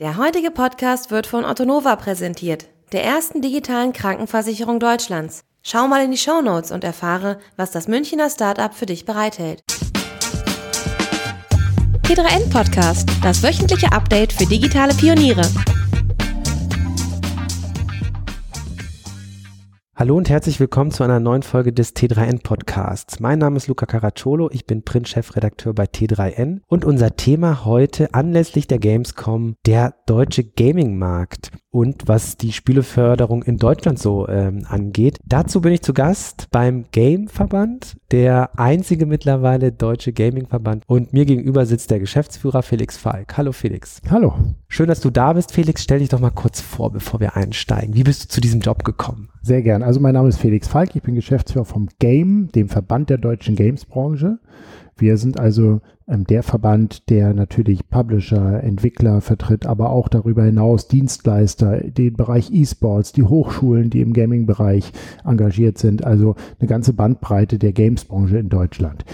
Der heutige Podcast wird von Ottonova präsentiert, der ersten digitalen Krankenversicherung Deutschlands. Schau mal in die Show Notes und erfahre, was das Münchner Startup für dich bereithält. T3N Podcast, das wöchentliche Update für digitale Pioniere. Hallo und herzlich willkommen zu einer neuen Folge des T3N Podcasts. Mein Name ist Luca Caracciolo, ich bin Print-Chefredakteur bei T3N und unser Thema heute anlässlich der Gamescom der deutsche Gaming-Markt und was die Spieleförderung in Deutschland so ähm, angeht. Dazu bin ich zu Gast beim Game-Verband, der einzige mittlerweile deutsche Gaming-Verband und mir gegenüber sitzt der Geschäftsführer Felix Falk. Hallo Felix. Hallo. Schön, dass du da bist. Felix, stell dich doch mal kurz vor, bevor wir einsteigen. Wie bist du zu diesem Job gekommen? Sehr gern. Also mein Name ist Felix Falk, ich bin Geschäftsführer vom Game, dem Verband der deutschen Games-Branche. Wir sind also ähm, der Verband, der natürlich Publisher, Entwickler vertritt, aber auch darüber hinaus Dienstleister, den Bereich E-Sports, die Hochschulen, die im Gaming-Bereich engagiert sind, also eine ganze Bandbreite der Games-Branche in Deutschland.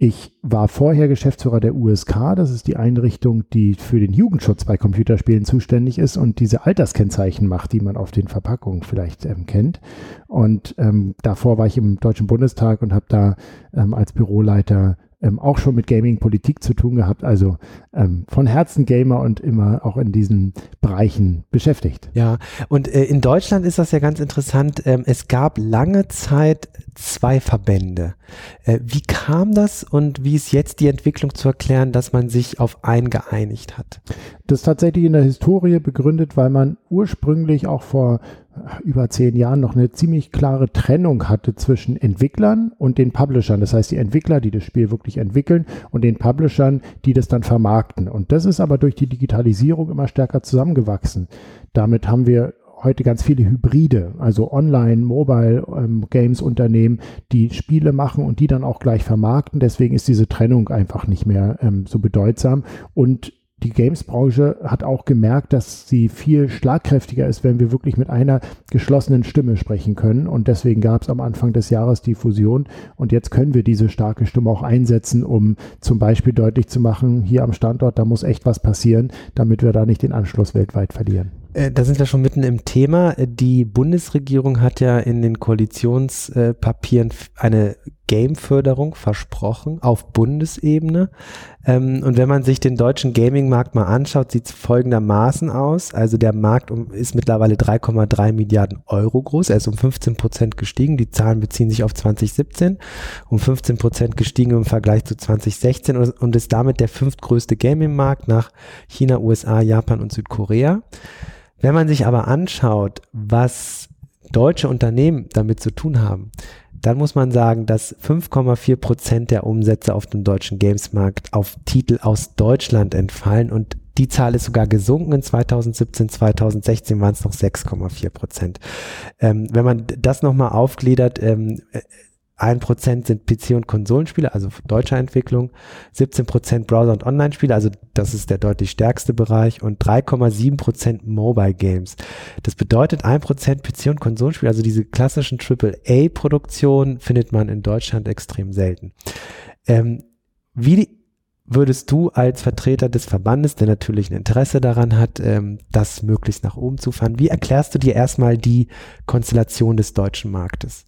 Ich war vorher Geschäftsführer der USK, das ist die Einrichtung, die für den Jugendschutz bei Computerspielen zuständig ist und diese Alterskennzeichen macht, die man auf den Verpackungen vielleicht ähm, kennt. Und ähm, davor war ich im Deutschen Bundestag und habe da ähm, als Büroleiter ähm, auch schon mit Gaming-Politik zu tun gehabt, also ähm, von Herzen Gamer und immer auch in diesen Bereichen beschäftigt. Ja, und äh, in Deutschland ist das ja ganz interessant. Ähm, es gab lange Zeit zwei Verbände. Äh, wie kam das und wie ist jetzt die Entwicklung zu erklären, dass man sich auf einen geeinigt hat? Das ist tatsächlich in der Historie begründet, weil man ursprünglich auch vor über zehn Jahren noch eine ziemlich klare Trennung hatte zwischen Entwicklern und den Publishern. Das heißt, die Entwickler, die das Spiel wirklich entwickeln und den Publishern, die das dann vermarkten. Und das ist aber durch die Digitalisierung immer stärker zusammengewachsen. Damit haben wir heute ganz viele Hybride, also Online, Mobile ähm, die Spiele machen und die dann auch gleich vermarkten. Deswegen ist diese Trennung einfach nicht mehr ähm, so bedeutsam. Und die Games-Branche hat auch gemerkt, dass sie viel schlagkräftiger ist, wenn wir wirklich mit einer geschlossenen Stimme sprechen können. Und deswegen gab es am Anfang des Jahres die Fusion. Und jetzt können wir diese starke Stimme auch einsetzen, um zum Beispiel deutlich zu machen, hier am Standort, da muss echt was passieren, damit wir da nicht den Anschluss weltweit verlieren. Äh, da sind wir schon mitten im Thema. Die Bundesregierung hat ja in den Koalitionspapieren eine Game-Förderung versprochen auf Bundesebene. Ähm, und wenn man sich den deutschen Gaming-Markt mal anschaut, sieht es folgendermaßen aus. Also der Markt ist mittlerweile 3,3 Milliarden Euro groß. Er ist um 15 Prozent gestiegen. Die Zahlen beziehen sich auf 2017. Um 15 Prozent gestiegen im Vergleich zu 2016 und ist damit der fünftgrößte Gaming-Markt nach China, USA, Japan und Südkorea. Wenn man sich aber anschaut, was deutsche Unternehmen damit zu tun haben, dann muss man sagen, dass 5,4 Prozent der Umsätze auf dem deutschen Gamesmarkt auf Titel aus Deutschland entfallen und die Zahl ist sogar gesunken in 2017, 2016 waren es noch 6,4 Prozent. Ähm, wenn man das nochmal aufgliedert, ähm, ein Prozent sind PC- und Konsolenspiele, also deutscher Entwicklung, 17 Prozent Browser- und Online-Spiele, also das ist der deutlich stärkste Bereich und 3,7 Prozent Mobile Games. Das bedeutet, ein Prozent PC- und Konsolenspiele, also diese klassischen AAA-Produktionen findet man in Deutschland extrem selten. Ähm, wie würdest du als Vertreter des Verbandes, der natürlich ein Interesse daran hat, ähm, das möglichst nach oben zu fahren, wie erklärst du dir erstmal die Konstellation des deutschen Marktes?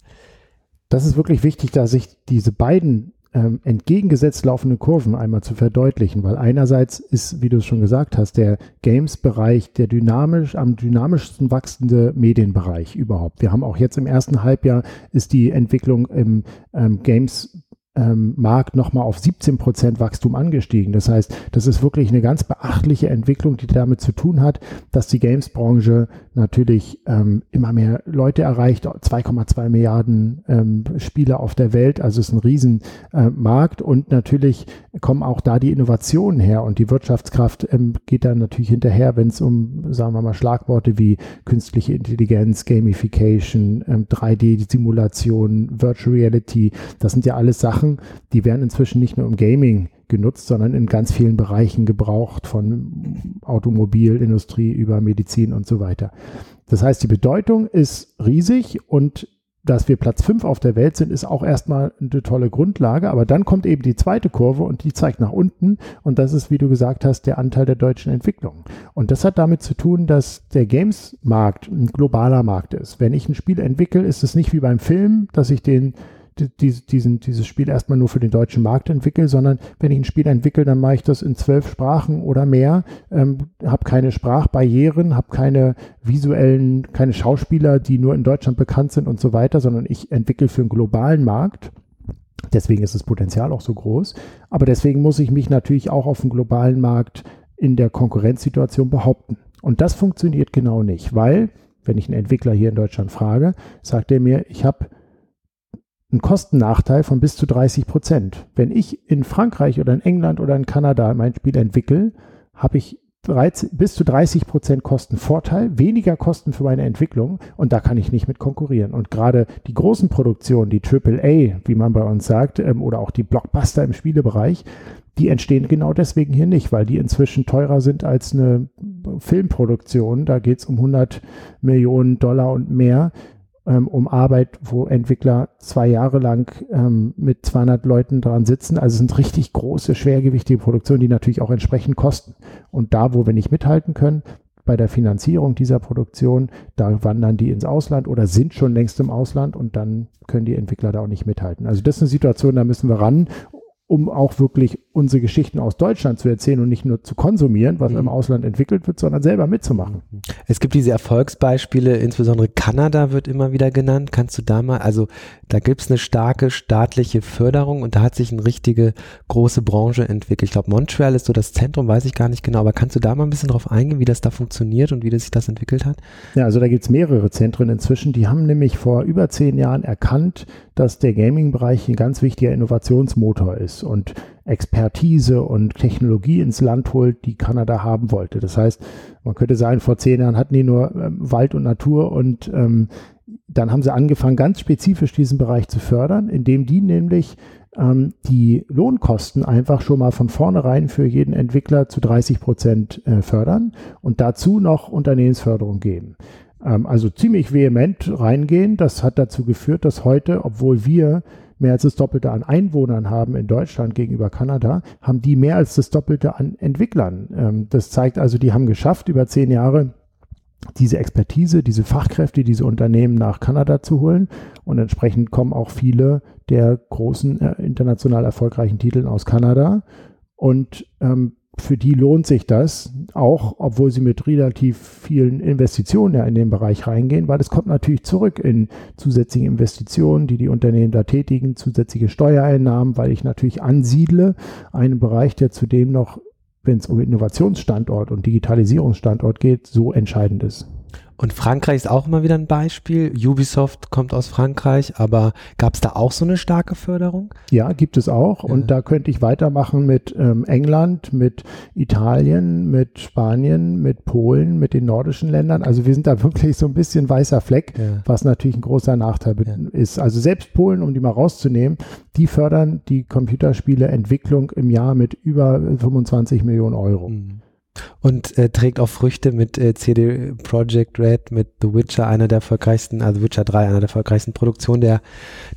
Das ist wirklich wichtig, da sich diese beiden ähm, entgegengesetzt laufenden Kurven einmal zu verdeutlichen, weil einerseits ist, wie du es schon gesagt hast, der Games-Bereich der dynamisch, am dynamischsten wachsende Medienbereich überhaupt. Wir haben auch jetzt im ersten Halbjahr ist die Entwicklung im ähm, Games ähm, Markt nochmal auf 17 Prozent Wachstum angestiegen. Das heißt, das ist wirklich eine ganz beachtliche Entwicklung, die damit zu tun hat, dass die Games-Branche natürlich ähm, immer mehr Leute erreicht, 2,2 Milliarden ähm, Spieler auf der Welt, also es ist ein Riesenmarkt äh, und natürlich kommen auch da die Innovationen her. Und die Wirtschaftskraft ähm, geht dann natürlich hinterher, wenn es um, sagen wir mal, Schlagworte wie künstliche Intelligenz, Gamification, 3D-Simulation, ähm, Virtual Reality, das sind ja alles Sachen, Sachen, die werden inzwischen nicht nur im Gaming genutzt, sondern in ganz vielen Bereichen gebraucht, von Automobilindustrie über Medizin und so weiter. Das heißt, die Bedeutung ist riesig und dass wir Platz 5 auf der Welt sind, ist auch erstmal eine tolle Grundlage, aber dann kommt eben die zweite Kurve und die zeigt nach unten und das ist, wie du gesagt hast, der Anteil der deutschen Entwicklung. Und das hat damit zu tun, dass der Games-Markt ein globaler Markt ist. Wenn ich ein Spiel entwickle, ist es nicht wie beim Film, dass ich den die, diesen, dieses Spiel erstmal nur für den deutschen Markt entwickle, sondern wenn ich ein Spiel entwickle, dann mache ich das in zwölf Sprachen oder mehr, ähm, habe keine Sprachbarrieren, habe keine visuellen, keine Schauspieler, die nur in Deutschland bekannt sind und so weiter, sondern ich entwickle für einen globalen Markt. Deswegen ist das Potenzial auch so groß. Aber deswegen muss ich mich natürlich auch auf dem globalen Markt in der Konkurrenzsituation behaupten. Und das funktioniert genau nicht, weil, wenn ich einen Entwickler hier in Deutschland frage, sagt er mir, ich habe einen Kostennachteil von bis zu 30 Prozent. Wenn ich in Frankreich oder in England oder in Kanada mein Spiel entwickle, habe ich 13, bis zu 30 Prozent Kostenvorteil, weniger Kosten für meine Entwicklung und da kann ich nicht mit konkurrieren. Und gerade die großen Produktionen, die AAA, wie man bei uns sagt, ähm, oder auch die Blockbuster im Spielebereich, die entstehen genau deswegen hier nicht, weil die inzwischen teurer sind als eine Filmproduktion. Da geht es um 100 Millionen Dollar und mehr ähm, um Arbeit, wo Entwickler zwei Jahre lang ähm, mit 200 Leuten dran sitzen. Also es sind richtig große, schwergewichtige Produktionen, die natürlich auch entsprechend kosten. Und da, wo wir nicht mithalten können, bei der Finanzierung dieser Produktion, da wandern die ins Ausland oder sind schon längst im Ausland und dann können die Entwickler da auch nicht mithalten. Also das ist eine Situation, da müssen wir ran um auch wirklich unsere Geschichten aus Deutschland zu erzählen und nicht nur zu konsumieren, was mhm. im Ausland entwickelt wird, sondern selber mitzumachen. Es gibt diese Erfolgsbeispiele, insbesondere Kanada wird immer wieder genannt. Kannst du da mal, also da gibt es eine starke staatliche Förderung und da hat sich eine richtige große Branche entwickelt. Ich glaube, Montreal ist so das Zentrum, weiß ich gar nicht genau, aber kannst du da mal ein bisschen drauf eingehen, wie das da funktioniert und wie das sich das entwickelt hat? Ja, also da gibt es mehrere Zentren inzwischen, die haben nämlich vor über zehn Jahren erkannt, dass der Gaming-Bereich ein ganz wichtiger Innovationsmotor ist und Expertise und Technologie ins Land holt, die Kanada haben wollte. Das heißt, man könnte sagen, vor zehn Jahren hatten die nur ähm, Wald und Natur und ähm, dann haben sie angefangen, ganz spezifisch diesen Bereich zu fördern, indem die nämlich ähm, die Lohnkosten einfach schon mal von vornherein für jeden Entwickler zu 30 Prozent äh, fördern und dazu noch Unternehmensförderung geben. Ähm, also ziemlich vehement reingehen. Das hat dazu geführt, dass heute, obwohl wir mehr als das Doppelte an Einwohnern haben in Deutschland gegenüber Kanada, haben die mehr als das Doppelte an Entwicklern. Ähm, das zeigt also, die haben geschafft, über zehn Jahre diese Expertise, diese Fachkräfte, diese Unternehmen nach Kanada zu holen. Und entsprechend kommen auch viele der großen äh, international erfolgreichen Titel aus Kanada. Und ähm, für die lohnt sich das, auch obwohl sie mit relativ vielen Investitionen ja in den Bereich reingehen, weil es kommt natürlich zurück in zusätzliche Investitionen, die die Unternehmen da tätigen, zusätzliche Steuereinnahmen, weil ich natürlich ansiedle, einen Bereich, der zudem noch, wenn es um Innovationsstandort und Digitalisierungsstandort geht, so entscheidend ist. Und Frankreich ist auch immer wieder ein Beispiel. Ubisoft kommt aus Frankreich, aber gab es da auch so eine starke Förderung? Ja, gibt es auch. Ja. Und da könnte ich weitermachen mit ähm, England, mit Italien, mit Spanien, mit Polen, mit den nordischen Ländern. Also wir sind da wirklich so ein bisschen weißer Fleck, ja. was natürlich ein großer Nachteil ja. ist. Also selbst Polen, um die mal rauszunehmen, die fördern die Computerspieleentwicklung im Jahr mit über 25 Millionen Euro. Mhm und äh, trägt auch Früchte mit äh, CD Projekt Red, mit The Witcher, einer der erfolgreichsten, also Witcher 3, einer der erfolgreichsten Produktionen der,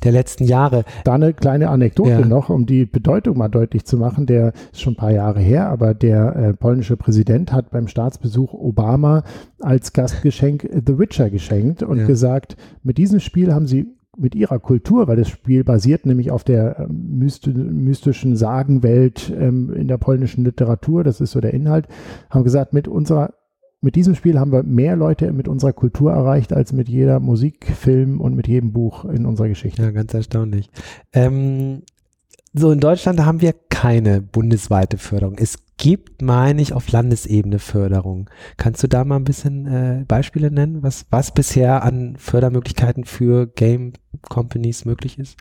der letzten Jahre. Da eine kleine Anekdote ja. noch, um die Bedeutung mal deutlich zu machen. Der ist schon ein paar Jahre her, aber der äh, polnische Präsident hat beim Staatsbesuch Obama als Gastgeschenk The Witcher geschenkt und ja. gesagt, mit diesem Spiel haben sie mit ihrer Kultur, weil das Spiel basiert nämlich auf der ähm, mystischen Sagenwelt ähm, in der polnischen Literatur, das ist so der Inhalt, haben gesagt, mit unserer mit diesem Spiel haben wir mehr Leute mit unserer Kultur erreicht als mit jeder Musik, Film und mit jedem Buch in unserer Geschichte. Ja, ganz erstaunlich. Ähm, so in Deutschland haben wir keine bundesweite Förderung. Es gibt, meine ich, auf Landesebene Förderung. Kannst du da mal ein bisschen äh, Beispiele nennen, was, was bisher an Fördermöglichkeiten für Game Companies möglich ist?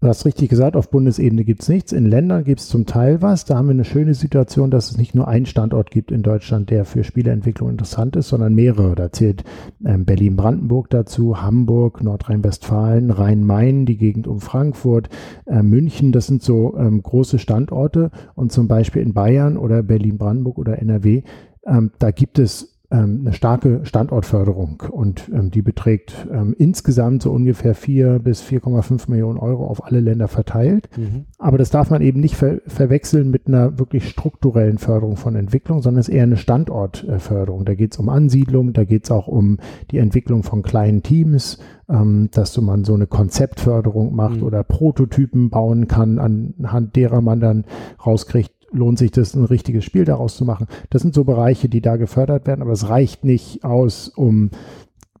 Du hast richtig gesagt, auf Bundesebene gibt es nichts. In Ländern gibt es zum Teil was. Da haben wir eine schöne Situation, dass es nicht nur einen Standort gibt in Deutschland, der für Spieleentwicklung interessant ist, sondern mehrere. Da zählt ähm, Berlin-Brandenburg dazu, Hamburg, Nordrhein-Westfalen, Rhein-Main, die Gegend um Frankfurt, äh, München. Das sind so ähm, große Standorte. Und zum Beispiel in Bayern oder Berlin-Brandenburg oder NRW, ähm, da gibt es eine starke Standortförderung und ähm, die beträgt ähm, insgesamt so ungefähr 4 bis 4,5 Millionen Euro auf alle Länder verteilt. Mhm. Aber das darf man eben nicht ver verwechseln mit einer wirklich strukturellen Förderung von Entwicklung, sondern es ist eher eine Standortförderung. Da geht es um Ansiedlung, da geht es auch um die Entwicklung von kleinen Teams, ähm, dass so man so eine Konzeptförderung macht mhm. oder Prototypen bauen kann, anhand derer man dann rauskriegt, lohnt sich das, ein richtiges Spiel daraus zu machen. Das sind so Bereiche, die da gefördert werden, aber es reicht nicht aus, um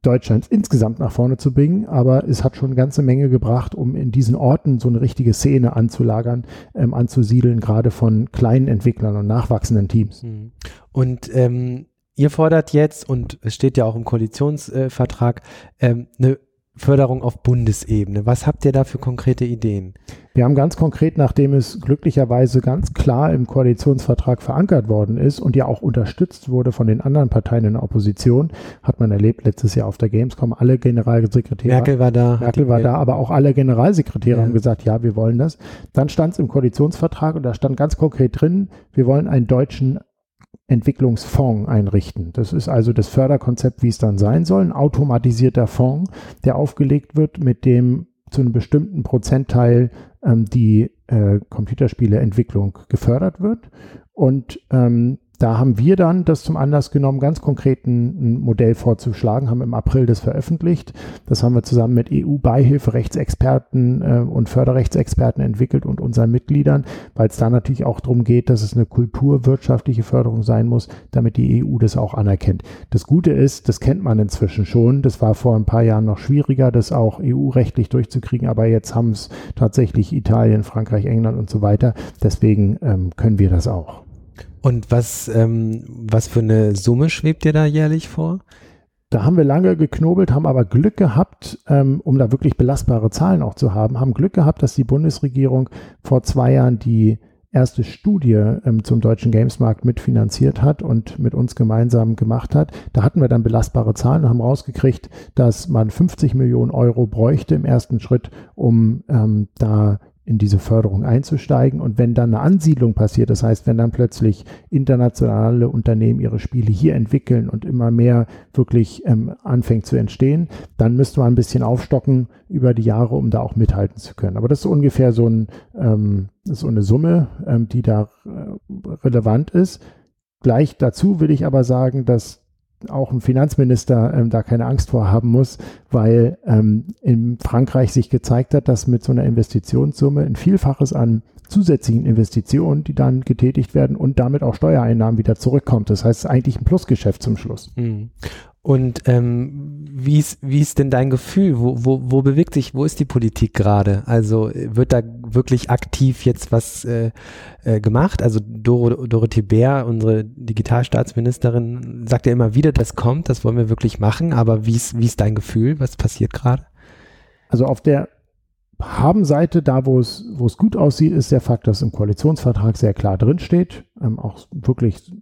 Deutschland insgesamt nach vorne zu bringen, aber es hat schon eine ganze Menge gebracht, um in diesen Orten so eine richtige Szene anzulagern, ähm, anzusiedeln, gerade von kleinen Entwicklern und nachwachsenden Teams. Hm. Und ähm, ihr fordert jetzt, und es steht ja auch im Koalitionsvertrag, ähm, eine Förderung auf Bundesebene. Was habt ihr da für konkrete Ideen? Wir haben ganz konkret, nachdem es glücklicherweise ganz klar im Koalitionsvertrag verankert worden ist und ja auch unterstützt wurde von den anderen Parteien in der Opposition, hat man erlebt letztes Jahr auf der Gamescom, alle Generalsekretäre. Merkel war da. Merkel war da, aber auch alle Generalsekretäre ja. haben gesagt, ja, wir wollen das. Dann stand es im Koalitionsvertrag und da stand ganz konkret drin, wir wollen einen deutschen Entwicklungsfonds einrichten. Das ist also das Förderkonzept, wie es dann sein soll, ein automatisierter Fonds, der aufgelegt wird, mit dem zu einem bestimmten Prozentteil ähm, die äh, Computerspieleentwicklung gefördert wird. Und ähm, da haben wir dann das zum Anlass genommen, ganz konkret ein, Modell vorzuschlagen, haben im April das veröffentlicht. Das haben wir zusammen mit EU-Beihilferechtsexperten äh, und Förderrechtsexperten entwickelt und unseren Mitgliedern, weil es da natürlich auch darum geht, dass es eine kulturwirtschaftliche Förderung sein muss, damit die EU das auch anerkennt. Das Gute ist, das kennt man inzwischen schon. Das war vor ein paar Jahren noch schwieriger, das auch EU-rechtlich durchzukriegen, aber jetzt haben es tatsächlich Italien, Frankreich, England und so weiter. Deswegen ähm, können wir das auch. Und was, ähm, was für eine Summe schwebt dir da jährlich vor? Da haben wir lange geknobelt, haben aber Glück gehabt, ähm, um da wirklich belastbare Zahlen auch zu haben, haben Glück gehabt, dass die Bundesregierung vor zwei Jahren die erste Studie ähm, zum deutschen Gamesmarkt mitfinanziert hat und mit uns gemeinsam gemacht hat. Da hatten wir dann belastbare Zahlen und haben rausgekriegt, dass man 50 Millionen Euro bräuchte im ersten Schritt, um ähm, da in diese Förderung einzusteigen. Und wenn dann eine Ansiedlung passiert, das heißt, wenn dann plötzlich internationale Unternehmen ihre Spiele hier entwickeln und immer mehr wirklich ähm, anfängt zu entstehen, dann müsste man ein bisschen aufstocken über die Jahre, um da auch mithalten zu können. Aber das ist ungefähr so, ein, ähm, so eine Summe, ähm, die da äh, relevant ist. Gleich dazu will ich aber sagen, dass auch ein Finanzminister ähm, da keine Angst vor haben muss, weil ähm, in Frankreich sich gezeigt hat, dass mit so einer Investitionssumme ein Vielfaches an zusätzlichen Investitionen, die dann getätigt werden und damit auch Steuereinnahmen wieder zurückkommt. Das heißt, eigentlich ein Plusgeschäft zum Schluss. Mhm. Und ähm, wie, ist, wie ist denn dein Gefühl? Wo, wo, wo bewegt sich, wo ist die Politik gerade? Also wird da wirklich aktiv jetzt was äh, äh, gemacht? Also Doro, Dorothee Bär, unsere Digitalstaatsministerin, sagt ja immer wieder, das kommt, das wollen wir wirklich machen. Aber wie ist, wie ist dein Gefühl? Was passiert gerade? Also auf der Haben-Seite, da wo es, wo es gut aussieht, ist der Fakt, dass im Koalitionsvertrag sehr klar drinsteht, ähm, auch wirklich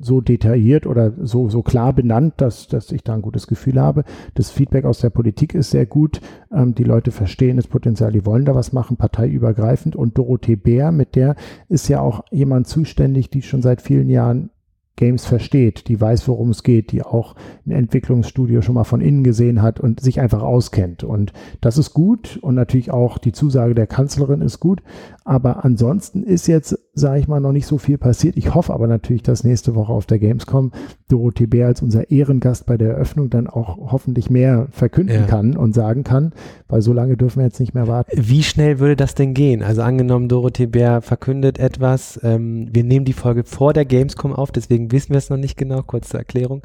so detailliert oder so, so klar benannt, dass, dass ich da ein gutes Gefühl habe. Das Feedback aus der Politik ist sehr gut. Ähm, die Leute verstehen das Potenzial, die wollen da was machen, parteiübergreifend. Und Dorothee Bär, mit der ist ja auch jemand zuständig, die schon seit vielen Jahren Games versteht, die weiß, worum es geht, die auch ein Entwicklungsstudio schon mal von innen gesehen hat und sich einfach auskennt. Und das ist gut und natürlich auch die Zusage der Kanzlerin ist gut. Aber ansonsten ist jetzt, sage ich mal, noch nicht so viel passiert. Ich hoffe aber natürlich, dass nächste Woche auf der Gamescom Dorothee Bär als unser Ehrengast bei der Eröffnung dann auch hoffentlich mehr verkünden ja. kann und sagen kann, weil so lange dürfen wir jetzt nicht mehr warten. Wie schnell würde das denn gehen? Also angenommen, Dorothee Bär verkündet etwas. Ähm, wir nehmen die Folge vor der Gamescom auf, deswegen wissen wir es noch nicht genau, kurze Erklärung.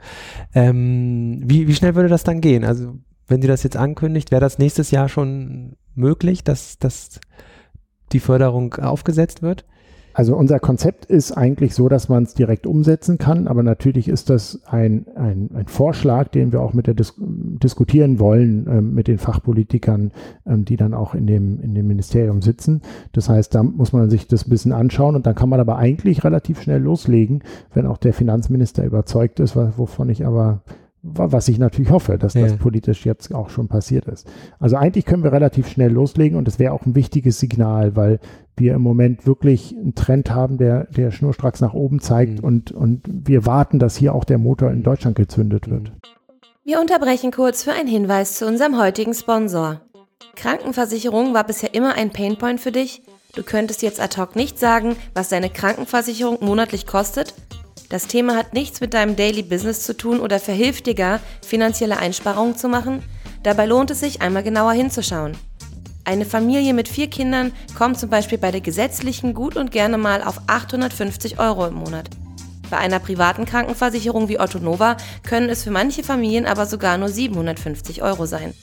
Ähm, wie, wie schnell würde das dann gehen? Also wenn sie das jetzt ankündigt, wäre das nächstes Jahr schon möglich, dass, dass die Förderung aufgesetzt wird? Also unser Konzept ist eigentlich so, dass man es direkt umsetzen kann, aber natürlich ist das ein, ein, ein Vorschlag, den wir auch mit der Dis diskutieren wollen ähm, mit den Fachpolitikern, ähm, die dann auch in dem, in dem Ministerium sitzen. Das heißt, da muss man sich das ein bisschen anschauen und dann kann man aber eigentlich relativ schnell loslegen, wenn auch der Finanzminister überzeugt ist, wovon ich aber was ich natürlich hoffe, dass ja. das politisch jetzt auch schon passiert ist. Also eigentlich können wir relativ schnell loslegen und das wäre auch ein wichtiges Signal, weil wir im Moment wirklich einen Trend haben, der, der schnurstracks nach oben zeigt mhm. und, und wir warten, dass hier auch der Motor in Deutschland gezündet wird. Wir unterbrechen kurz für einen Hinweis zu unserem heutigen Sponsor. Krankenversicherung war bisher immer ein Painpoint für dich? Du könntest jetzt ad hoc nicht sagen, was deine Krankenversicherung monatlich kostet? Das Thema hat nichts mit deinem Daily Business zu tun oder verhilft dir gar, finanzielle Einsparungen zu machen? Dabei lohnt es sich, einmal genauer hinzuschauen. Eine Familie mit vier Kindern kommt zum Beispiel bei der gesetzlichen gut und gerne mal auf 850 Euro im Monat. Bei einer privaten Krankenversicherung wie Otto Nova können es für manche Familien aber sogar nur 750 Euro sein.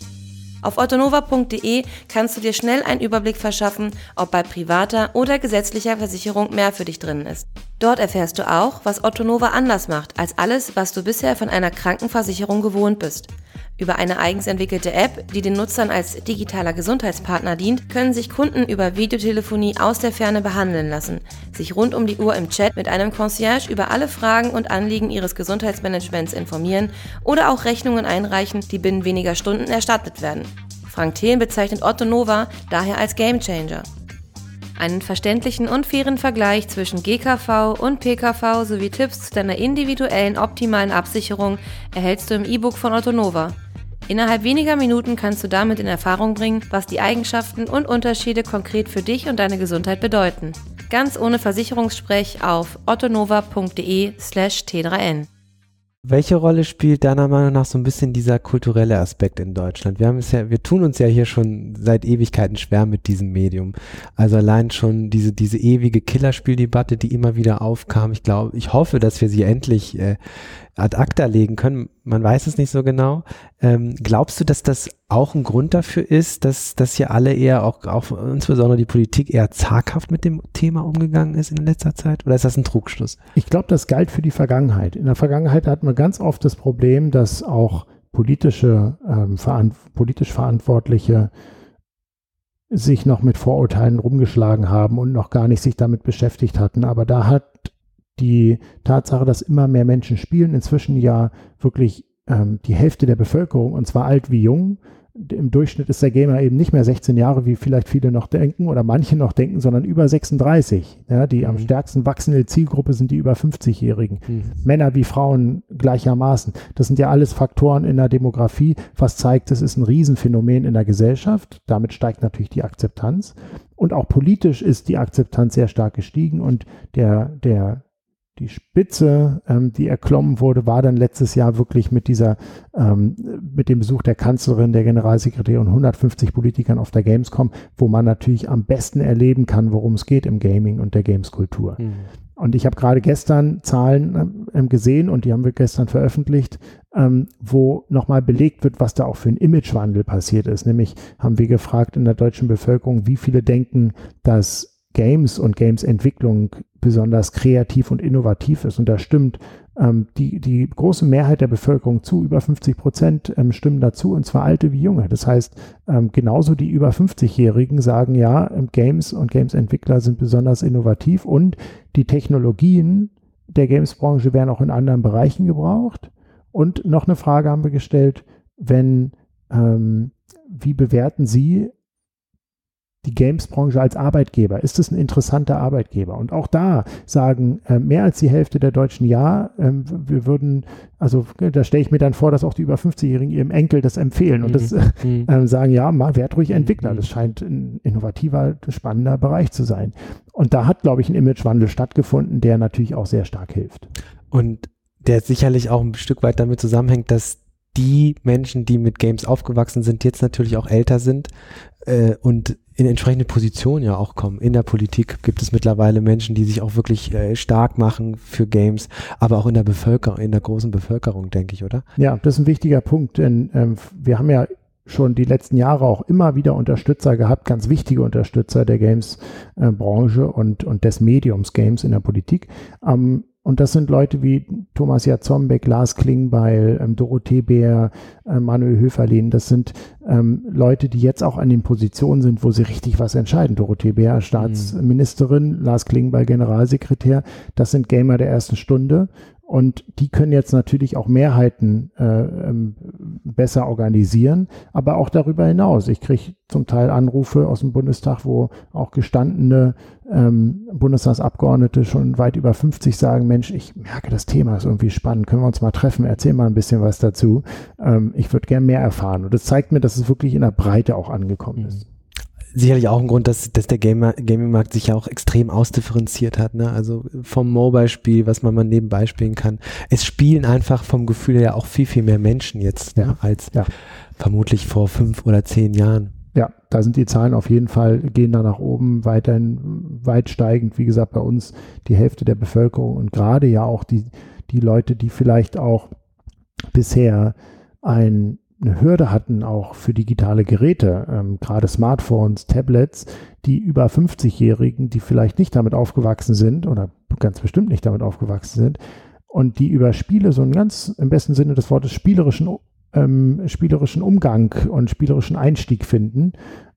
Auf ottonova.de kannst du dir schnell einen Überblick verschaffen, ob bei privater oder gesetzlicher Versicherung mehr für dich drin ist. Dort erfährst du auch, was Ottonova anders macht als alles, was du bisher von einer Krankenversicherung gewohnt bist. Über eine eigens entwickelte App, die den Nutzern als digitaler Gesundheitspartner dient, können sich Kunden über Videotelefonie aus der Ferne behandeln lassen, sich rund um die Uhr im Chat mit einem Concierge über alle Fragen und Anliegen ihres Gesundheitsmanagements informieren oder auch Rechnungen einreichen, die binnen weniger Stunden erstattet werden. Frank Thelen bezeichnet Otto Nova daher als Gamechanger. Einen verständlichen und fairen Vergleich zwischen GKV und PKV sowie Tipps zu deiner individuellen optimalen Absicherung erhältst du im E-Book von Otto Nova. Innerhalb weniger Minuten kannst du damit in Erfahrung bringen, was die Eigenschaften und Unterschiede konkret für dich und deine Gesundheit bedeuten. Ganz ohne Versicherungssprech auf ottonova.de/t3n. Welche Rolle spielt deiner Meinung nach so ein bisschen dieser kulturelle Aspekt in Deutschland? Wir haben es ja, wir tun uns ja hier schon seit Ewigkeiten schwer mit diesem Medium. Also allein schon diese, diese ewige Killerspieldebatte, die immer wieder aufkam. Ich glaube, ich hoffe, dass wir sie endlich äh, ad acta legen können. Man weiß es nicht so genau. Ähm, glaubst du, dass das auch ein Grund dafür ist, dass, dass hier alle eher auch, auch insbesondere die Politik eher zaghaft mit dem Thema umgegangen ist in letzter Zeit? Oder ist das ein Trugschluss? Ich glaube, das galt für die Vergangenheit. In der Vergangenheit hatten wir ganz oft das Problem, dass auch politische, ähm, veran politisch Verantwortliche sich noch mit Vorurteilen rumgeschlagen haben und noch gar nicht sich damit beschäftigt hatten. Aber da hat die Tatsache, dass immer mehr Menschen spielen, inzwischen ja wirklich ähm, die Hälfte der Bevölkerung, und zwar alt wie jung, im Durchschnitt ist der Gamer eben nicht mehr 16 Jahre, wie vielleicht viele noch denken oder manche noch denken, sondern über 36. Ja, die mhm. am stärksten wachsende Zielgruppe sind die über 50-Jährigen. Mhm. Männer wie Frauen gleichermaßen. Das sind ja alles Faktoren in der Demografie, was zeigt, es ist ein Riesenphänomen in der Gesellschaft. Damit steigt natürlich die Akzeptanz. Und auch politisch ist die Akzeptanz sehr stark gestiegen und der, der die Spitze, ähm, die erklommen wurde, war dann letztes Jahr wirklich mit dieser, ähm, mit dem Besuch der Kanzlerin, der Generalsekretärin und 150 Politikern auf der Gamescom, wo man natürlich am besten erleben kann, worum es geht im Gaming und der Gameskultur. Mhm. Und ich habe gerade gestern Zahlen ähm, gesehen und die haben wir gestern veröffentlicht, ähm, wo nochmal belegt wird, was da auch für ein Imagewandel passiert ist. Nämlich haben wir gefragt in der deutschen Bevölkerung, wie viele denken, dass Games und Games-Entwicklung besonders kreativ und innovativ ist. Und da stimmt ähm, die, die große Mehrheit der Bevölkerung zu, über 50 Prozent ähm, stimmen dazu, und zwar alte wie junge. Das heißt, ähm, genauso die über 50-Jährigen sagen, ja, ähm, Games und Games-Entwickler sind besonders innovativ und die Technologien der Games-Branche werden auch in anderen Bereichen gebraucht. Und noch eine Frage haben wir gestellt, wenn, ähm, wie bewerten Sie die Games-Branche als Arbeitgeber? Ist es ein interessanter Arbeitgeber? Und auch da sagen äh, mehr als die Hälfte der Deutschen ja. Ähm, wir würden, also da stelle ich mir dann vor, dass auch die über 50-Jährigen ihrem Enkel das empfehlen und mhm. das mhm. äh, sagen, ja, mal werd ruhig Entwickler. Mhm. Das scheint ein innovativer, spannender Bereich zu sein. Und da hat, glaube ich, ein Imagewandel stattgefunden, der natürlich auch sehr stark hilft. Und der sicherlich auch ein Stück weit damit zusammenhängt, dass die Menschen, die mit Games aufgewachsen sind, jetzt natürlich auch älter sind äh, und in entsprechende Positionen ja auch kommen. In der Politik gibt es mittlerweile Menschen, die sich auch wirklich äh, stark machen für Games, aber auch in der Bevölkerung, in der großen Bevölkerung, denke ich, oder? Ja, das ist ein wichtiger Punkt, denn ähm, wir haben ja schon die letzten Jahre auch immer wieder Unterstützer gehabt, ganz wichtige Unterstützer der Games-Branche äh, und, und des Mediums Games in der Politik. Ähm, und das sind Leute wie Thomas Jatzombeck, Lars Klingbeil, ähm, Dorothee Bär, äh, Manuel Höferlin. Das sind ähm, Leute, die jetzt auch an den Positionen sind, wo sie richtig was entscheiden. Dorothee Bär, Staatsministerin, mhm. Lars Klingbeil, Generalsekretär. Das sind Gamer der ersten Stunde. Und die können jetzt natürlich auch Mehrheiten äh, ähm, besser organisieren, aber auch darüber hinaus. Ich kriege zum Teil Anrufe aus dem Bundestag, wo auch gestandene ähm, Bundestagsabgeordnete schon weit über 50 sagen, Mensch, ich merke, das Thema ist irgendwie spannend, können wir uns mal treffen, erzähl mal ein bisschen was dazu. Ähm, ich würde gern mehr erfahren. Und das zeigt mir, dass es wirklich in der Breite auch angekommen ist sicherlich auch ein Grund, dass, dass der Gaming-Markt sich ja auch extrem ausdifferenziert hat. Ne? Also vom Mobile-Spiel, was man mal nebenbei spielen kann. Es spielen einfach vom Gefühl her auch viel, viel mehr Menschen jetzt ne? ja. ne? als ja. vermutlich vor fünf oder zehn Jahren. Ja, da sind die Zahlen auf jeden Fall, gehen da nach oben, weiterhin weit steigend. Wie gesagt, bei uns die Hälfte der Bevölkerung und gerade ja auch die, die Leute, die vielleicht auch bisher ein eine Hürde hatten, auch für digitale Geräte, ähm, gerade Smartphones, Tablets, die über 50-Jährigen, die vielleicht nicht damit aufgewachsen sind oder ganz bestimmt nicht damit aufgewachsen sind und die über Spiele so einen ganz im besten Sinne des Wortes spielerischen, ähm, spielerischen Umgang und spielerischen Einstieg finden.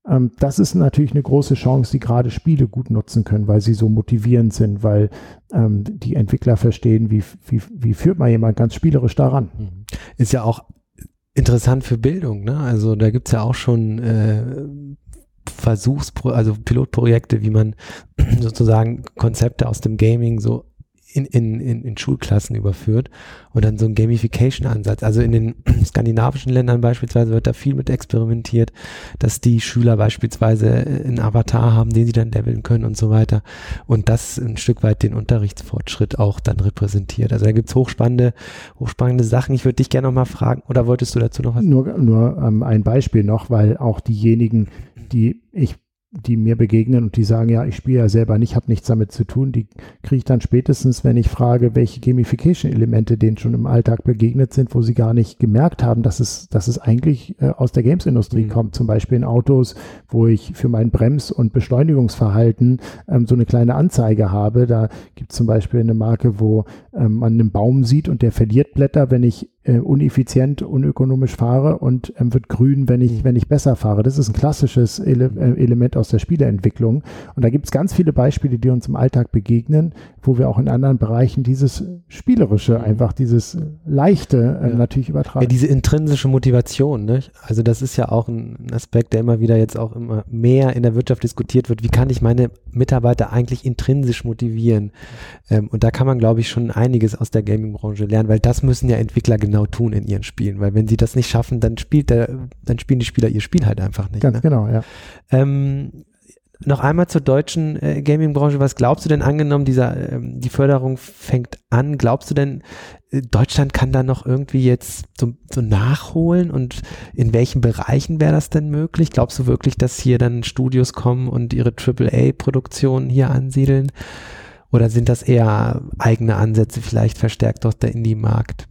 Ähm, das ist natürlich eine große Chance, die gerade Spiele gut nutzen können, weil sie so motivierend sind, weil ähm, die Entwickler verstehen, wie, wie, wie führt man jemand ganz spielerisch daran. Mhm. Ist ja auch interessant für Bildung, ne? Also da gibt's ja auch schon äh, Versuchspro also Pilotprojekte, wie man sozusagen Konzepte aus dem Gaming so in, in, in, in Schulklassen überführt und dann so ein Gamification-Ansatz. Also in den skandinavischen Ländern beispielsweise wird da viel mit experimentiert, dass die Schüler beispielsweise äh, einen Avatar haben, den sie dann leveln können und so weiter und das ein Stück weit den Unterrichtsfortschritt auch dann repräsentiert. Also da gibt's hochspannende, hochspannende Sachen. Ich würde dich gerne noch mal fragen, oder wolltest du dazu noch was? Nur, nur ähm, ein Beispiel noch, weil auch diejenigen, die ich die mir begegnen und die sagen, ja, ich spiele ja selber nicht, habe nichts damit zu tun, die kriege ich dann spätestens, wenn ich frage, welche Gamification-Elemente denen schon im Alltag begegnet sind, wo sie gar nicht gemerkt haben, dass es, dass es eigentlich äh, aus der Games-Industrie mhm. kommt. Zum Beispiel in Autos, wo ich für mein Brems- und Beschleunigungsverhalten ähm, so eine kleine Anzeige habe. Da gibt es zum Beispiel eine Marke, wo ähm, man einen Baum sieht und der verliert Blätter, wenn ich äh, uneffizient, unökonomisch fahre und ähm, wird grün, wenn ich, wenn ich besser fahre. Das ist ein klassisches Ele äh, Element aus der Spieleentwicklung. Und da gibt es ganz viele Beispiele, die uns im Alltag begegnen, wo wir auch in anderen Bereichen dieses Spielerische, einfach dieses Leichte äh, ja. natürlich übertragen. Ja, diese intrinsische Motivation, ne? Also das ist ja auch ein Aspekt, der immer wieder jetzt auch immer mehr in der Wirtschaft diskutiert wird. Wie kann ich meine Mitarbeiter eigentlich intrinsisch motivieren? Ähm, und da kann man, glaube ich, schon einiges aus der Gaming-Branche lernen, weil das müssen ja Entwickler genau genau tun in ihren Spielen, weil wenn sie das nicht schaffen, dann spielt der, dann spielen die Spieler ihr Spiel halt einfach nicht. Ganz ne? genau, ja. Ähm, noch einmal zur deutschen äh, Gaming-Branche. Was glaubst du denn angenommen, dieser, ähm, die Förderung fängt an? Glaubst du denn, äh, Deutschland kann da noch irgendwie jetzt so, so nachholen und in welchen Bereichen wäre das denn möglich? Glaubst du wirklich, dass hier dann Studios kommen und ihre AAA-Produktionen hier ansiedeln? Oder sind das eher eigene Ansätze, vielleicht verstärkt durch der Indie-Markt?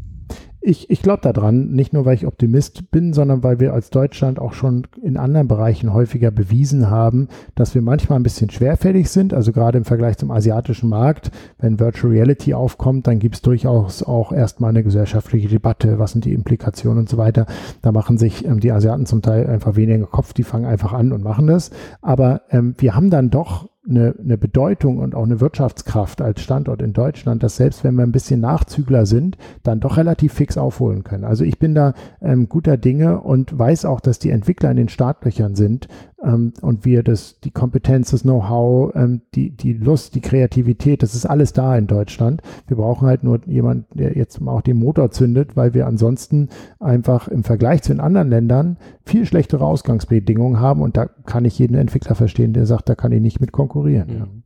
Ich, ich glaube daran, nicht nur weil ich Optimist bin, sondern weil wir als Deutschland auch schon in anderen Bereichen häufiger bewiesen haben, dass wir manchmal ein bisschen schwerfällig sind. Also gerade im Vergleich zum asiatischen Markt, wenn Virtual Reality aufkommt, dann gibt es durchaus auch erstmal eine gesellschaftliche Debatte, was sind die Implikationen und so weiter. Da machen sich ähm, die Asiaten zum Teil einfach weniger Kopf, die fangen einfach an und machen das. Aber ähm, wir haben dann doch eine, eine Bedeutung und auch eine Wirtschaftskraft als Standort in Deutschland, dass selbst wenn wir ein bisschen Nachzügler sind, dann doch relativ fix aufholen können. Also ich bin da ähm, guter Dinge und weiß auch, dass die Entwickler in den Startlöchern sind ähm, und wir das, die Kompetenz, das Know-how, ähm, die, die Lust, die Kreativität, das ist alles da in Deutschland. Wir brauchen halt nur jemanden, der jetzt auch den Motor zündet, weil wir ansonsten einfach im Vergleich zu den anderen Ländern viel schlechtere Ausgangsbedingungen haben und da kann ich jeden Entwickler verstehen, der sagt, da kann ich nicht mit konkurrieren. Mhm.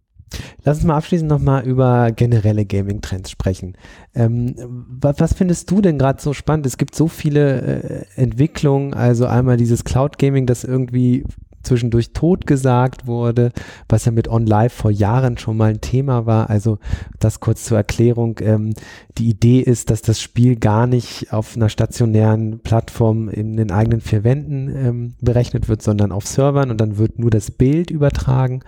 Lass uns mal abschließend nochmal über generelle Gaming-Trends sprechen. Ähm, was, was, findest du denn gerade so spannend? Es gibt so viele äh, Entwicklungen, also einmal dieses Cloud-Gaming, das irgendwie zwischendurch tot gesagt wurde, was ja mit OnLive vor Jahren schon mal ein Thema war. Also das kurz zur Erklärung. Ähm, die Idee ist, dass das Spiel gar nicht auf einer stationären Plattform in den eigenen vier Wänden ähm, berechnet wird, sondern auf Servern und dann wird nur das Bild übertragen.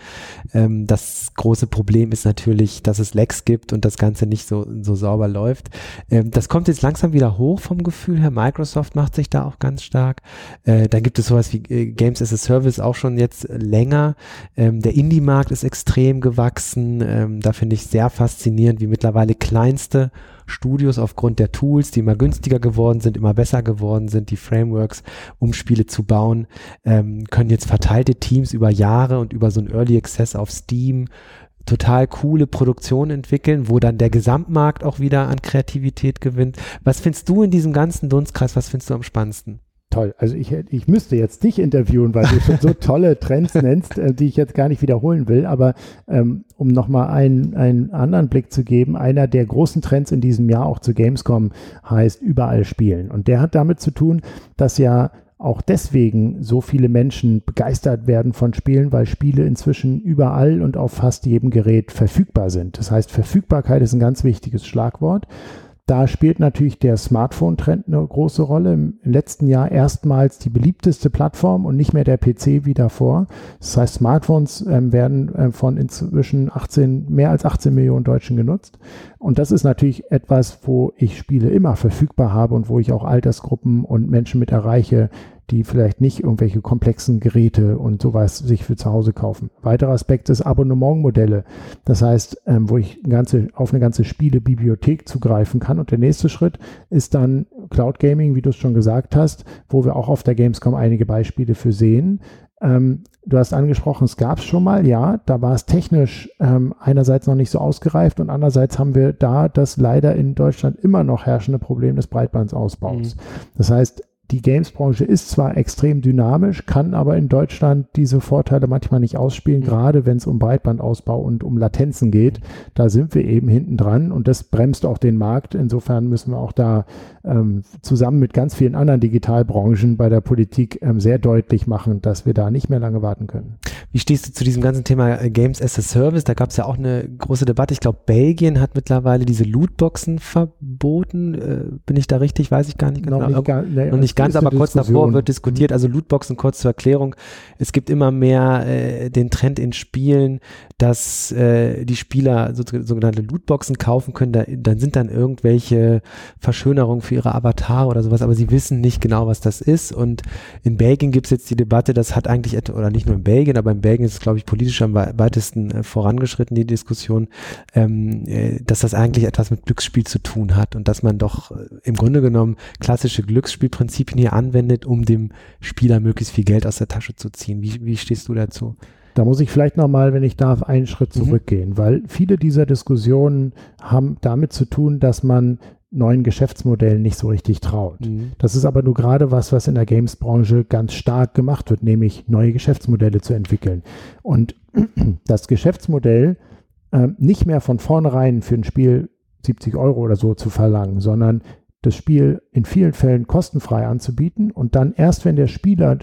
Ähm, das große Problem ist natürlich, dass es Lags gibt und das Ganze nicht so, so sauber läuft. Ähm, das kommt jetzt langsam wieder hoch vom Gefühl her. Microsoft macht sich da auch ganz stark. Äh, dann gibt es sowas wie äh, Games as a Service auch schon jetzt länger. Ähm, der Indie-Markt ist extrem gewachsen. Ähm, da finde ich sehr faszinierend, wie mittlerweile kleinste Studios aufgrund der Tools, die immer günstiger geworden sind, immer besser geworden sind, die Frameworks, um Spiele zu bauen, ähm, können jetzt verteilte Teams über Jahre und über so ein Early Access auf Steam total coole Produktionen entwickeln, wo dann der Gesamtmarkt auch wieder an Kreativität gewinnt. Was findest du in diesem ganzen Dunstkreis, was findest du am spannendsten? Toll. Also ich, ich müsste jetzt dich interviewen, weil du schon so tolle Trends nennst, äh, die ich jetzt gar nicht wiederholen will. Aber ähm, um nochmal einen, einen anderen Blick zu geben, einer der großen Trends in diesem Jahr auch zu Gamescom heißt überall spielen. Und der hat damit zu tun, dass ja auch deswegen so viele Menschen begeistert werden von Spielen, weil Spiele inzwischen überall und auf fast jedem Gerät verfügbar sind. Das heißt, Verfügbarkeit ist ein ganz wichtiges Schlagwort. Da spielt natürlich der Smartphone-Trend eine große Rolle. Im letzten Jahr erstmals die beliebteste Plattform und nicht mehr der PC wie davor. Das heißt, Smartphones ähm, werden äh, von inzwischen 18, mehr als 18 Millionen Deutschen genutzt. Und das ist natürlich etwas, wo ich Spiele immer verfügbar habe und wo ich auch Altersgruppen und Menschen mit erreiche, die vielleicht nicht irgendwelche komplexen Geräte und sowas sich für zu Hause kaufen. Weiterer Aspekt ist Abonnementmodelle. Das heißt, ähm, wo ich ganze, auf eine ganze Spielebibliothek zugreifen kann. Und der nächste Schritt ist dann Cloud Gaming, wie du es schon gesagt hast, wo wir auch auf der Gamescom einige Beispiele für sehen. Ähm, du hast angesprochen, es gab es schon mal, ja, da war es technisch ähm, einerseits noch nicht so ausgereift und andererseits haben wir da das leider in Deutschland immer noch herrschende Problem des Breitbandsausbaus. Mhm. Das heißt, die Games-Branche ist zwar extrem dynamisch, kann aber in Deutschland diese Vorteile manchmal nicht ausspielen, mhm. gerade wenn es um Breitbandausbau und um Latenzen geht. Da sind wir eben hinten dran und das bremst auch den Markt. Insofern müssen wir auch da ähm, zusammen mit ganz vielen anderen Digitalbranchen bei der Politik ähm, sehr deutlich machen, dass wir da nicht mehr lange warten können. Wie stehst du zu diesem ganzen Thema äh, Games as a Service? Da gab es ja auch eine große Debatte. Ich glaube, Belgien hat mittlerweile diese Lootboxen verboten. Äh, bin ich da richtig? Weiß ich gar nicht genau. Noch nicht, gar, nee, noch nicht ganz, aber kurz davor wird diskutiert. Also Lootboxen, kurz zur Erklärung. Es gibt immer mehr äh, den Trend in Spielen, dass äh, die Spieler so, sogenannte Lootboxen kaufen können. Da, dann sind dann irgendwelche Verschönerungen für ihre Avatare oder sowas, aber sie wissen nicht genau, was das ist. Und in Belgien gibt es jetzt die Debatte, das hat eigentlich, oder nicht nur in Belgien, aber in Belgien ist es, glaube ich, politisch am weitesten äh, vorangeschritten, die Diskussion, ähm, äh, dass das eigentlich etwas mit Glücksspiel zu tun hat und dass man doch äh, im Grunde genommen klassische Glücksspielprinzipien hier anwendet, um dem Spieler möglichst viel Geld aus der Tasche zu ziehen. Wie, wie stehst du dazu? Da muss ich vielleicht nochmal, wenn ich darf, einen Schritt mhm. zurückgehen, mhm. weil viele dieser Diskussionen haben damit zu tun, dass man neuen Geschäftsmodellen nicht so richtig traut. Mhm. Das ist aber nur gerade was, was in der Games-Branche ganz stark gemacht wird, nämlich neue Geschäftsmodelle zu entwickeln. Und das Geschäftsmodell äh, nicht mehr von vornherein für ein Spiel 70 Euro oder so zu verlangen, sondern das Spiel in vielen Fällen kostenfrei anzubieten und dann erst, wenn der Spieler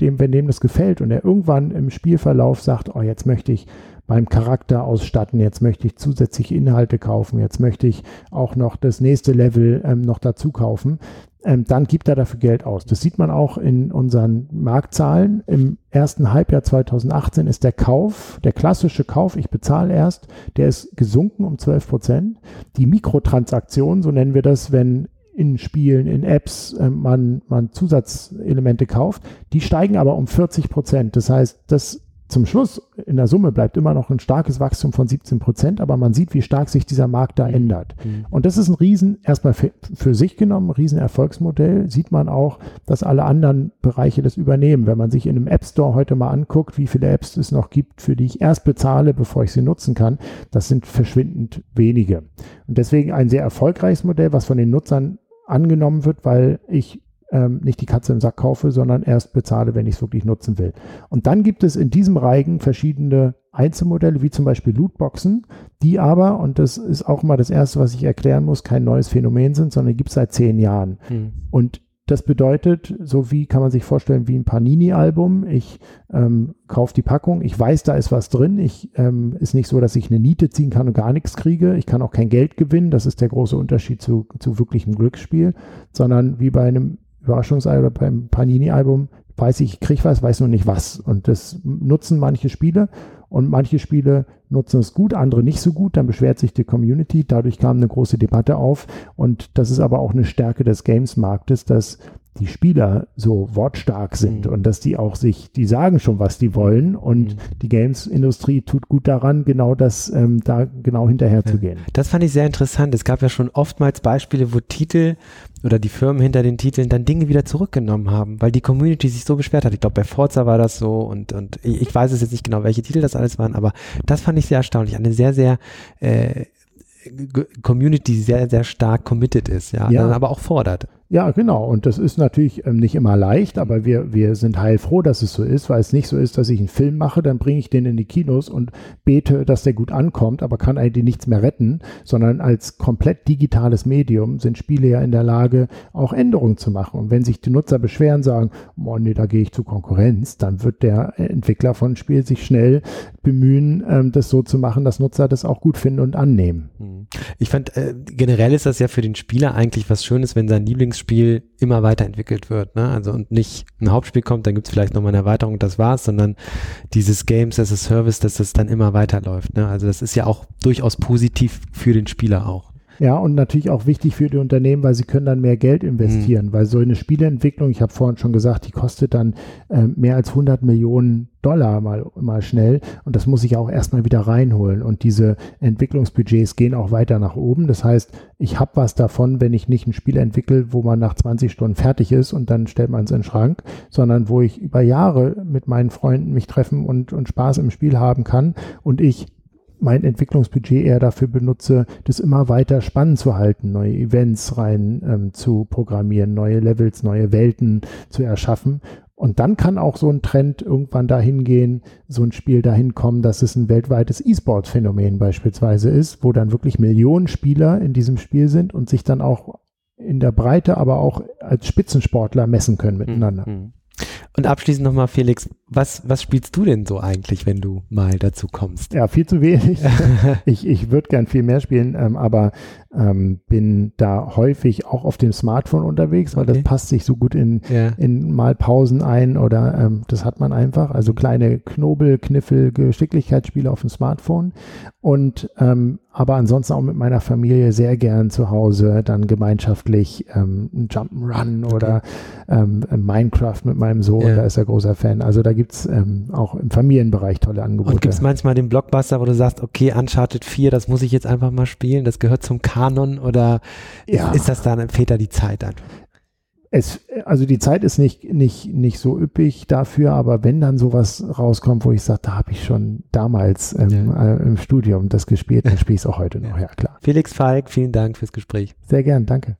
dem, wenn dem das gefällt und er irgendwann im Spielverlauf sagt, oh, jetzt möchte ich meinem Charakter ausstatten, jetzt möchte ich zusätzliche Inhalte kaufen, jetzt möchte ich auch noch das nächste Level ähm, noch dazu kaufen, ähm, dann gibt er dafür Geld aus. Das sieht man auch in unseren Marktzahlen. Im ersten Halbjahr 2018 ist der Kauf, der klassische Kauf, ich bezahle erst, der ist gesunken um 12 Prozent. Die Mikrotransaktion, so nennen wir das, wenn in Spielen, in Apps äh, man, man Zusatzelemente kauft, die steigen aber um 40 Prozent. Das heißt, das zum Schluss in der Summe bleibt immer noch ein starkes Wachstum von 17 Prozent, aber man sieht, wie stark sich dieser Markt da mhm. ändert. Mhm. Und das ist ein Riesen, erstmal für, für sich genommen, ein Riesenerfolgsmodell. Sieht man auch, dass alle anderen Bereiche das übernehmen. Wenn man sich in einem App Store heute mal anguckt, wie viele Apps es noch gibt, für die ich erst bezahle, bevor ich sie nutzen kann, das sind verschwindend wenige. Und deswegen ein sehr erfolgreiches Modell, was von den Nutzern angenommen wird, weil ich ähm, nicht die Katze im Sack kaufe, sondern erst bezahle, wenn ich es wirklich nutzen will. Und dann gibt es in diesem Reigen verschiedene Einzelmodelle, wie zum Beispiel Lootboxen, die aber, und das ist auch mal das Erste, was ich erklären muss, kein neues Phänomen sind, sondern gibt es seit zehn Jahren. Hm. Und das bedeutet, so wie kann man sich vorstellen, wie ein Panini-Album. Ich ähm, kaufe die Packung, ich weiß, da ist was drin. Ich ähm, ist nicht so, dass ich eine Niete ziehen kann und gar nichts kriege. Ich kann auch kein Geld gewinnen. Das ist der große Unterschied zu, zu wirklichem Glücksspiel, sondern wie bei einem Überraschungsei oder beim Panini-Album weiß ich, ich kriege was, weiß nur nicht was. Und das nutzen manche Spiele und manche Spiele nutzen es gut, andere nicht so gut. Dann beschwert sich die Community. Dadurch kam eine große Debatte auf. Und das ist aber auch eine Stärke des Games-Marktes, dass die Spieler so wortstark sind mhm. und dass die auch sich, die sagen schon, was die wollen und mhm. die Games-Industrie tut gut daran, genau das, ähm, da genau hinterher ja. zu gehen. Das fand ich sehr interessant. Es gab ja schon oftmals Beispiele, wo Titel oder die Firmen hinter den Titeln dann Dinge wieder zurückgenommen haben, weil die Community sich so beschwert hat. Ich glaube, bei Forza war das so und, und ich weiß es jetzt nicht genau, welche Titel das alles waren, aber das fand ich sehr erstaunlich. Eine sehr, sehr äh, Community sehr, sehr stark committed ist, ja, ja. aber auch fordert. Ja, genau. Und das ist natürlich ähm, nicht immer leicht, aber wir, wir sind heilfroh, dass es so ist, weil es nicht so ist, dass ich einen Film mache, dann bringe ich den in die Kinos und bete, dass der gut ankommt, aber kann eigentlich nichts mehr retten, sondern als komplett digitales Medium sind Spiele ja in der Lage, auch Änderungen zu machen. Und wenn sich die Nutzer beschweren, sagen, oh nee, da gehe ich zu Konkurrenz, dann wird der Entwickler von Spiel sich schnell bemühen, ähm, das so zu machen, dass Nutzer das auch gut finden und annehmen. Hm. Ich fand, äh, generell ist das ja für den Spieler eigentlich was Schönes, wenn sein Lieblings Spiel immer weiterentwickelt wird. Ne? Also und nicht ein Hauptspiel kommt, dann gibt es vielleicht nochmal eine Erweiterung, das war's, sondern dieses Games as a Service, dass es dann immer weiterläuft. Ne? Also das ist ja auch durchaus positiv für den Spieler auch. Ja, und natürlich auch wichtig für die Unternehmen, weil sie können dann mehr Geld investieren, mhm. weil so eine Spieleentwicklung, ich habe vorhin schon gesagt, die kostet dann äh, mehr als 100 Millionen Dollar mal, mal schnell und das muss ich auch erstmal wieder reinholen und diese Entwicklungsbudgets gehen auch weiter nach oben. Das heißt, ich habe was davon, wenn ich nicht ein Spiel entwickle, wo man nach 20 Stunden fertig ist und dann stellt man es in den Schrank, sondern wo ich über Jahre mit meinen Freunden mich treffen und, und Spaß im Spiel haben kann und ich mein Entwicklungsbudget eher dafür benutze, das immer weiter spannend zu halten, neue Events rein ähm, zu programmieren, neue Levels, neue Welten zu erschaffen. Und dann kann auch so ein Trend irgendwann dahin gehen, so ein Spiel dahin kommen, dass es ein weltweites E-Sport-Phänomen beispielsweise ist, wo dann wirklich Millionen Spieler in diesem Spiel sind und sich dann auch in der Breite, aber auch als Spitzensportler messen können miteinander. Mhm. Und abschließend nochmal, Felix, was, was spielst du denn so eigentlich, wenn du mal dazu kommst? Ja, viel zu wenig. ich ich würde gern viel mehr spielen, ähm, aber ähm, bin da häufig auch auf dem Smartphone unterwegs, weil okay. das passt sich so gut in, ja. in mal Pausen ein oder ähm, das hat man einfach. Also kleine Knobel, Kniffel, Geschicklichkeitsspiele auf dem Smartphone. Und ähm, aber ansonsten auch mit meiner Familie sehr gern zu Hause, dann gemeinschaftlich ähm, Jump'n'Run okay. oder ähm, Minecraft mit meinem Sohn, ja. da ist er großer Fan. Also da gibt es ähm, auch im Familienbereich tolle Angebote. Und gibt es manchmal den Blockbuster, wo du sagst, okay, Uncharted 4, das muss ich jetzt einfach mal spielen, das gehört zum Kanon oder ja. ist, ist das dann Väter die Zeit einfach? es, also die Zeit ist nicht, nicht, nicht so üppig dafür, aber wenn dann sowas rauskommt, wo ich sage, da habe ich schon damals ähm, ja. äh, im Studium das gespielt, dann spiele ich es auch heute noch, ja klar. Felix Falk, vielen Dank fürs Gespräch. Sehr gern, danke.